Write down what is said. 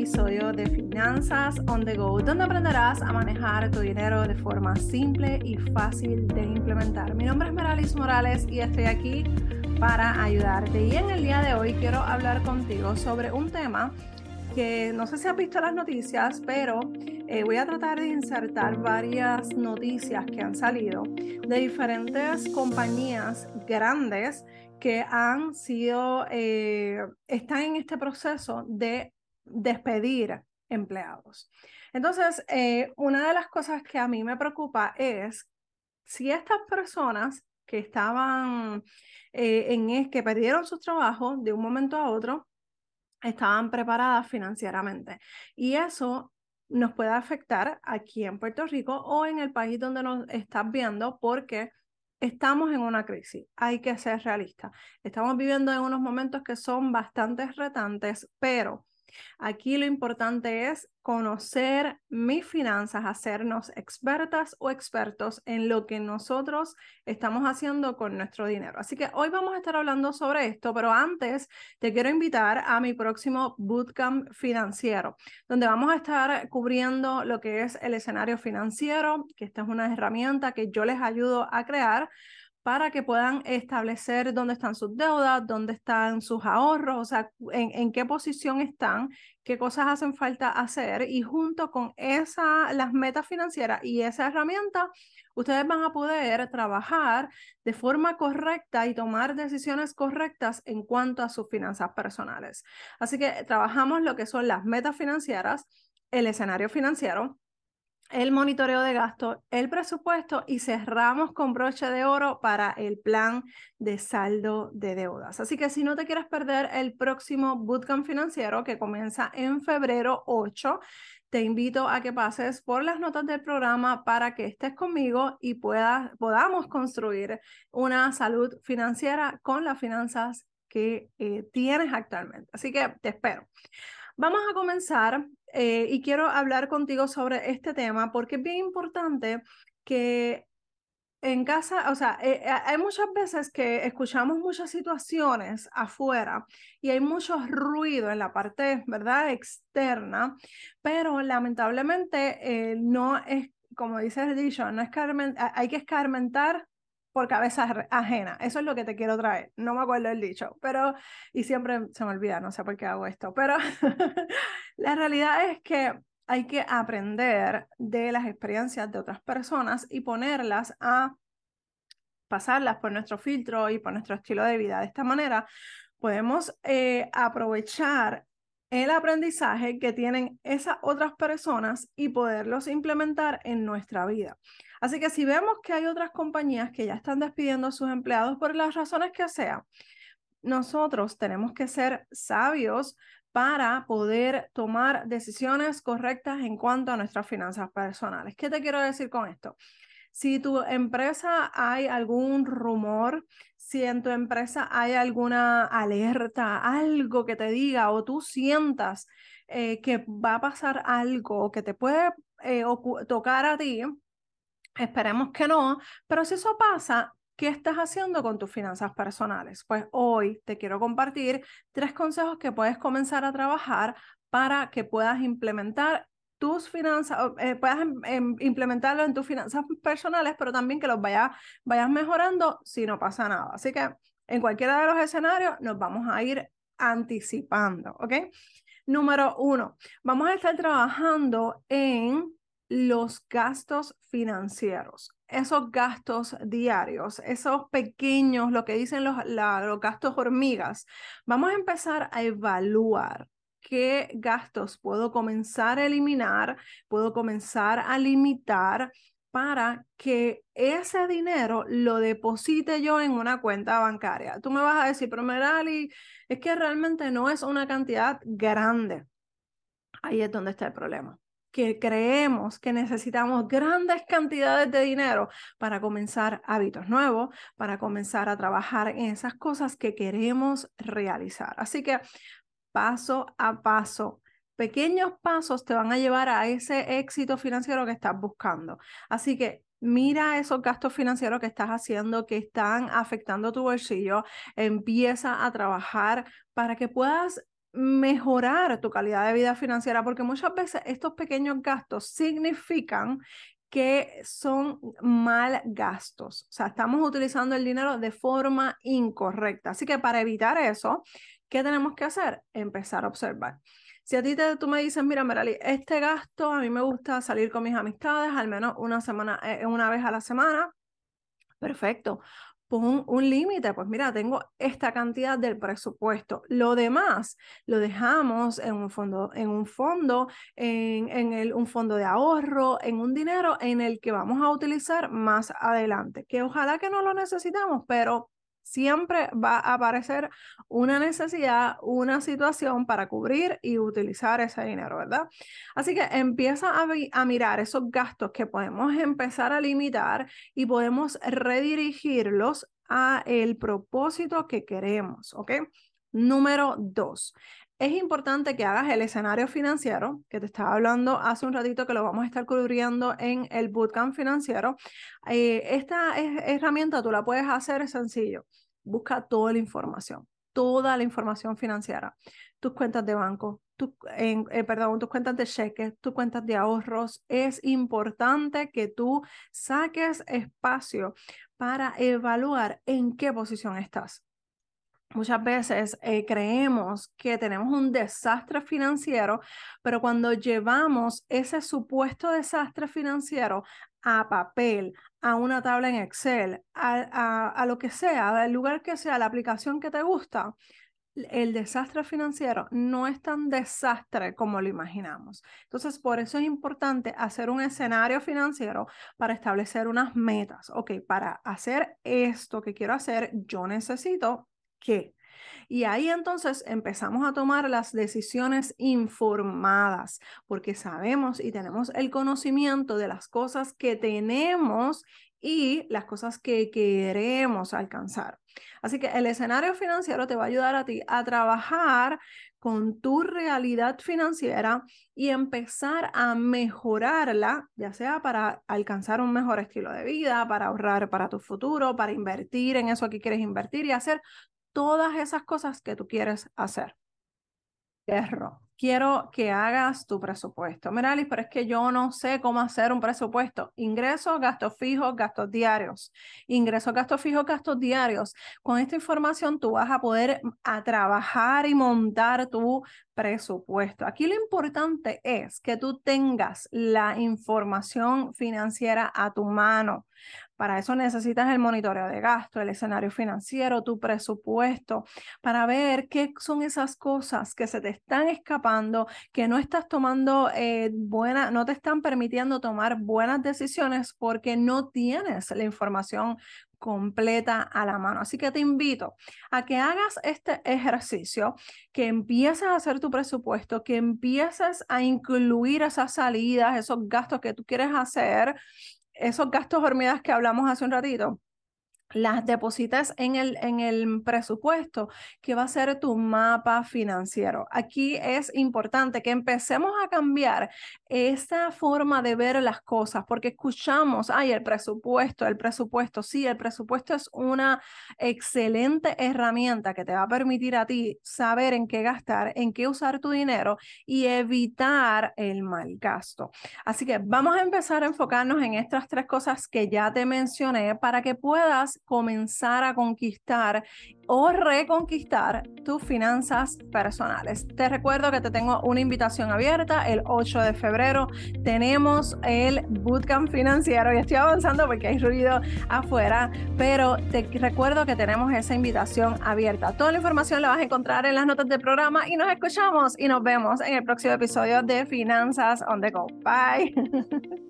episodio de Finanzas on the Go, donde aprenderás a manejar tu dinero de forma simple y fácil de implementar. Mi nombre es Meralis Morales y estoy aquí para ayudarte. Y en el día de hoy quiero hablar contigo sobre un tema que no sé si has visto las noticias, pero eh, voy a tratar de insertar varias noticias que han salido de diferentes compañías grandes que han sido, eh, están en este proceso de despedir empleados. Entonces, eh, una de las cosas que a mí me preocupa es si estas personas que estaban eh, en que perdieron sus trabajos de un momento a otro, estaban preparadas financieramente. Y eso nos puede afectar aquí en Puerto Rico o en el país donde nos estás viendo porque estamos en una crisis, hay que ser realistas. Estamos viviendo en unos momentos que son bastante retantes, pero Aquí lo importante es conocer mis finanzas, hacernos expertas o expertos en lo que nosotros estamos haciendo con nuestro dinero. Así que hoy vamos a estar hablando sobre esto, pero antes te quiero invitar a mi próximo bootcamp financiero, donde vamos a estar cubriendo lo que es el escenario financiero, que esta es una herramienta que yo les ayudo a crear para que puedan establecer dónde están sus deudas, dónde están sus ahorros, o sea, en, qué posición están, qué cosas hacen falta hacer y junto con esa, las metas financieras y esa herramienta, ustedes van a poder trabajar de forma correcta y tomar decisiones correctas en cuanto a sus finanzas personales. Así que trabajamos lo que son las metas financieras, el escenario financiero, el monitoreo de gasto, el presupuesto y cerramos con broche de oro para el plan de saldo de deudas. Así que si no te quieres perder el próximo bootcamp financiero que comienza en febrero 8, te invito a que pases por las notas del programa para que estés conmigo y puedas, podamos construir una salud financiera con las finanzas que eh, tienes actualmente. Así que te espero. Vamos a comenzar eh, y quiero hablar contigo sobre este tema porque es bien importante que en casa, o sea, eh, eh, hay muchas veces que escuchamos muchas situaciones afuera y hay mucho ruido en la parte, ¿verdad?, externa, pero lamentablemente no es, como dice el dicho, no es hay que escarmentar por cabeza ajena. Eso es lo que te quiero traer. No me acuerdo el dicho, pero, y siempre se me olvida, no sé por qué hago esto, pero la realidad es que hay que aprender de las experiencias de otras personas y ponerlas a pasarlas por nuestro filtro y por nuestro estilo de vida. De esta manera podemos eh, aprovechar el aprendizaje que tienen esas otras personas y poderlos implementar en nuestra vida. Así que si vemos que hay otras compañías que ya están despidiendo a sus empleados por las razones que sean, nosotros tenemos que ser sabios para poder tomar decisiones correctas en cuanto a nuestras finanzas personales. ¿Qué te quiero decir con esto? Si tu empresa hay algún rumor, si en tu empresa hay alguna alerta, algo que te diga o tú sientas eh, que va a pasar algo que te puede eh, tocar a ti, Esperemos que no, pero si eso pasa, ¿qué estás haciendo con tus finanzas personales? Pues hoy te quiero compartir tres consejos que puedes comenzar a trabajar para que puedas implementar tus finanzas, eh, puedas em, em, implementarlo en tus finanzas personales, pero también que los vayas, vayas mejorando si no pasa nada. Así que en cualquiera de los escenarios nos vamos a ir anticipando, ¿ok? Número uno, vamos a estar trabajando en los gastos financieros, esos gastos diarios, esos pequeños, lo que dicen los, los gastos hormigas. Vamos a empezar a evaluar qué gastos puedo comenzar a eliminar, puedo comenzar a limitar para que ese dinero lo deposite yo en una cuenta bancaria. Tú me vas a decir, pero Merali, es que realmente no es una cantidad grande. Ahí es donde está el problema que creemos que necesitamos grandes cantidades de dinero para comenzar hábitos nuevos, para comenzar a trabajar en esas cosas que queremos realizar. Así que paso a paso, pequeños pasos te van a llevar a ese éxito financiero que estás buscando. Así que mira esos gastos financieros que estás haciendo que están afectando tu bolsillo, empieza a trabajar para que puedas mejorar tu calidad de vida financiera, porque muchas veces estos pequeños gastos significan que son mal gastos. O sea, estamos utilizando el dinero de forma incorrecta. Así que para evitar eso, ¿qué tenemos que hacer? Empezar a observar. Si a ti te, tú me dices, mira, Merali, este gasto a mí me gusta salir con mis amistades al menos una semana, eh, una vez a la semana, perfecto pon un límite, pues mira, tengo esta cantidad del presupuesto. Lo demás lo dejamos en un fondo, en un fondo, en, en el, un fondo de ahorro, en un dinero en el que vamos a utilizar más adelante, que ojalá que no lo necesitamos, pero siempre va a aparecer una necesidad, una situación para cubrir y utilizar ese dinero, ¿verdad? Así que empieza a, mirar esos gastos que podemos empezar a limitar y podemos redirigirlos a el propósito que queremos, ¿ok? Número dos, es importante que hagas el escenario financiero, que te estaba hablando hace un ratito que lo vamos a estar cubriendo en el bootcamp financiero. Eh, esta herramienta tú la puedes hacer sencillo. Busca toda la información, toda la información financiera, tus cuentas de banco, eh, perdón, tus cuentas de cheques, tus cuentas de ahorros. Es importante que tú saques espacio para evaluar en qué posición estás Muchas veces eh, creemos que tenemos un desastre financiero, pero cuando llevamos ese supuesto desastre financiero a papel, a una tabla en Excel, a, a lo que sea, al lugar que sea, la aplicación que te gusta, el desastre financiero no es tan desastre como lo imaginamos. Entonces, por eso es importante hacer un escenario financiero para establecer unas metas. Ok, para hacer esto que quiero hacer, yo necesito qué. Y ahí entonces empezamos a tomar las decisiones informadas, porque sabemos y tenemos el conocimiento de las cosas que tenemos y las cosas que queremos alcanzar. Así que el escenario financiero te va a ayudar a ti a trabajar con tu realidad financiera y empezar a mejorarla, ya sea para alcanzar un mejor estilo de vida, para ahorrar para tu futuro, para invertir en eso que quieres invertir y hacer todas esas cosas que tú quieres hacer. Perro, quiero que hagas tu presupuesto. Mira, Alice, pero es que yo no sé cómo hacer un presupuesto. Ingresos, gastos fijos, gastos diarios. Ingresos, gastos fijos, gastos diarios. Con esta información tú vas a poder mm, a trabajar y montar tu presupuesto. Aquí lo importante es que tú tengas la información financiera a tu mano para eso necesitas el monitoreo de gasto, el escenario financiero, tu presupuesto, para ver qué son esas cosas que se te están escapando, que no estás tomando eh, buena, no te están permitiendo tomar buenas decisiones porque no tienes la información completa a la mano. Así que te invito a que hagas este ejercicio, que empieces a hacer tu presupuesto, que empieces a incluir esas salidas, esos gastos que tú quieres hacer esos gastos hormigas que hablamos hace un ratito, las depositas en el, en el presupuesto, que va a ser tu mapa financiero. Aquí es importante que empecemos a cambiar esa forma de ver las cosas, porque escuchamos, ay, el presupuesto, el presupuesto, sí, el presupuesto es una excelente herramienta que te va a permitir a ti saber en qué gastar, en qué usar tu dinero y evitar el mal gasto. Así que vamos a empezar a enfocarnos en estas tres cosas que ya te mencioné para que comenzar a conquistar o reconquistar tus finanzas personales. Te recuerdo que te tengo una invitación abierta el 8 de febrero. Tenemos el bootcamp financiero y estoy avanzando porque hay ruido afuera, pero te recuerdo que tenemos esa invitación abierta. Toda la información la vas a encontrar en las notas del programa y nos escuchamos y nos vemos en el próximo episodio de Finanzas on the Go. Bye.